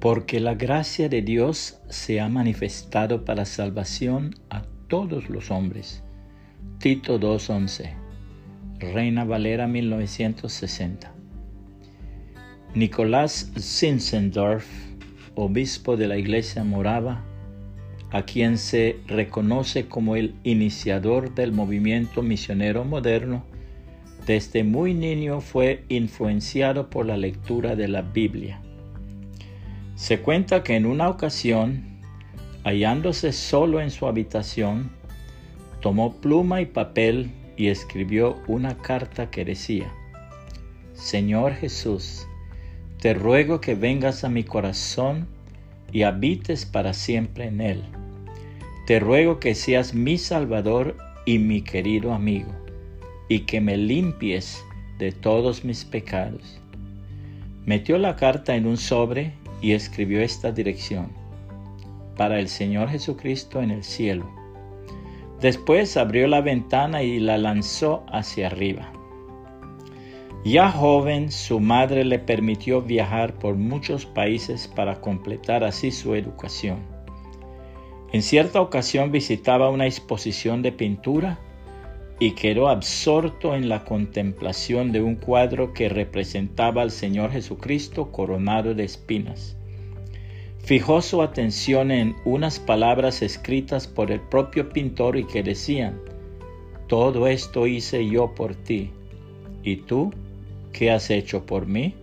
Porque la gracia de Dios se ha manifestado para salvación a todos los hombres. Tito 2.11 Reina Valera 1960 Nicolás Zinzendorf, obispo de la iglesia morava, a quien se reconoce como el iniciador del movimiento misionero moderno, desde muy niño fue influenciado por la lectura de la Biblia. Se cuenta que en una ocasión, hallándose solo en su habitación, tomó pluma y papel y escribió una carta que decía, Señor Jesús, te ruego que vengas a mi corazón y habites para siempre en él. Te ruego que seas mi Salvador y mi querido amigo, y que me limpies de todos mis pecados. Metió la carta en un sobre y escribió esta dirección. Para el Señor Jesucristo en el cielo. Después abrió la ventana y la lanzó hacia arriba. Ya joven, su madre le permitió viajar por muchos países para completar así su educación. En cierta ocasión visitaba una exposición de pintura y quedó absorto en la contemplación de un cuadro que representaba al Señor Jesucristo coronado de espinas. Fijó su atención en unas palabras escritas por el propio pintor y que decían, Todo esto hice yo por ti, ¿y tú qué has hecho por mí?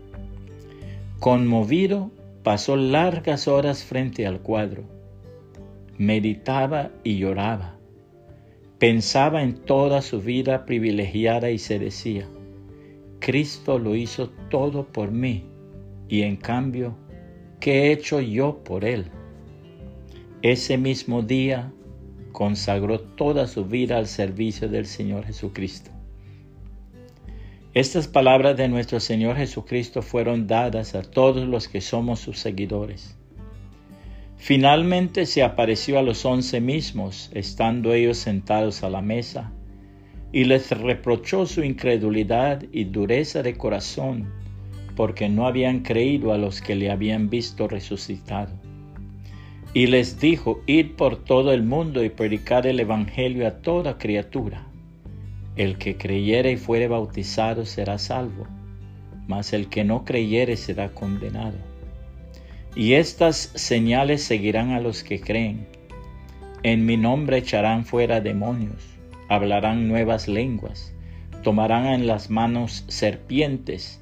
Conmovido, pasó largas horas frente al cuadro. Meditaba y lloraba. Pensaba en toda su vida privilegiada y se decía, Cristo lo hizo todo por mí y en cambio ¿qué he hecho yo por él? Ese mismo día consagró toda su vida al servicio del Señor Jesucristo. Estas palabras de nuestro Señor Jesucristo fueron dadas a todos los que somos sus seguidores. Finalmente se apareció a los once mismos, estando ellos sentados a la mesa, y les reprochó su incredulidad y dureza de corazón porque no habían creído a los que le habían visto resucitado. Y les dijo, id por todo el mundo y predicad el Evangelio a toda criatura. El que creyere y fuere bautizado será salvo, mas el que no creyere será condenado. Y estas señales seguirán a los que creen. En mi nombre echarán fuera demonios, hablarán nuevas lenguas, tomarán en las manos serpientes,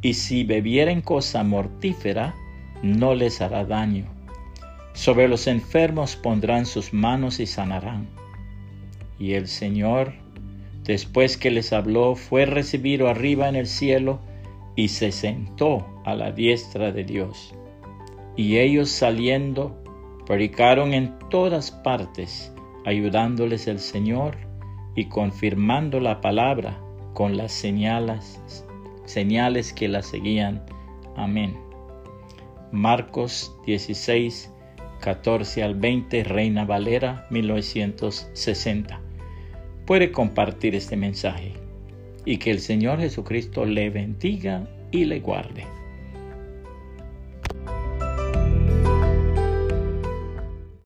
y si bebieren cosa mortífera, no les hará daño. Sobre los enfermos pondrán sus manos y sanarán. Y el Señor, después que les habló, fue recibido arriba en el cielo y se sentó a la diestra de Dios. Y ellos saliendo, predicaron en todas partes, ayudándoles el Señor y confirmando la palabra con las señales señales que la seguían. Amén. Marcos 16, 14 al 20, Reina Valera 1960. Puede compartir este mensaje y que el Señor Jesucristo le bendiga y le guarde.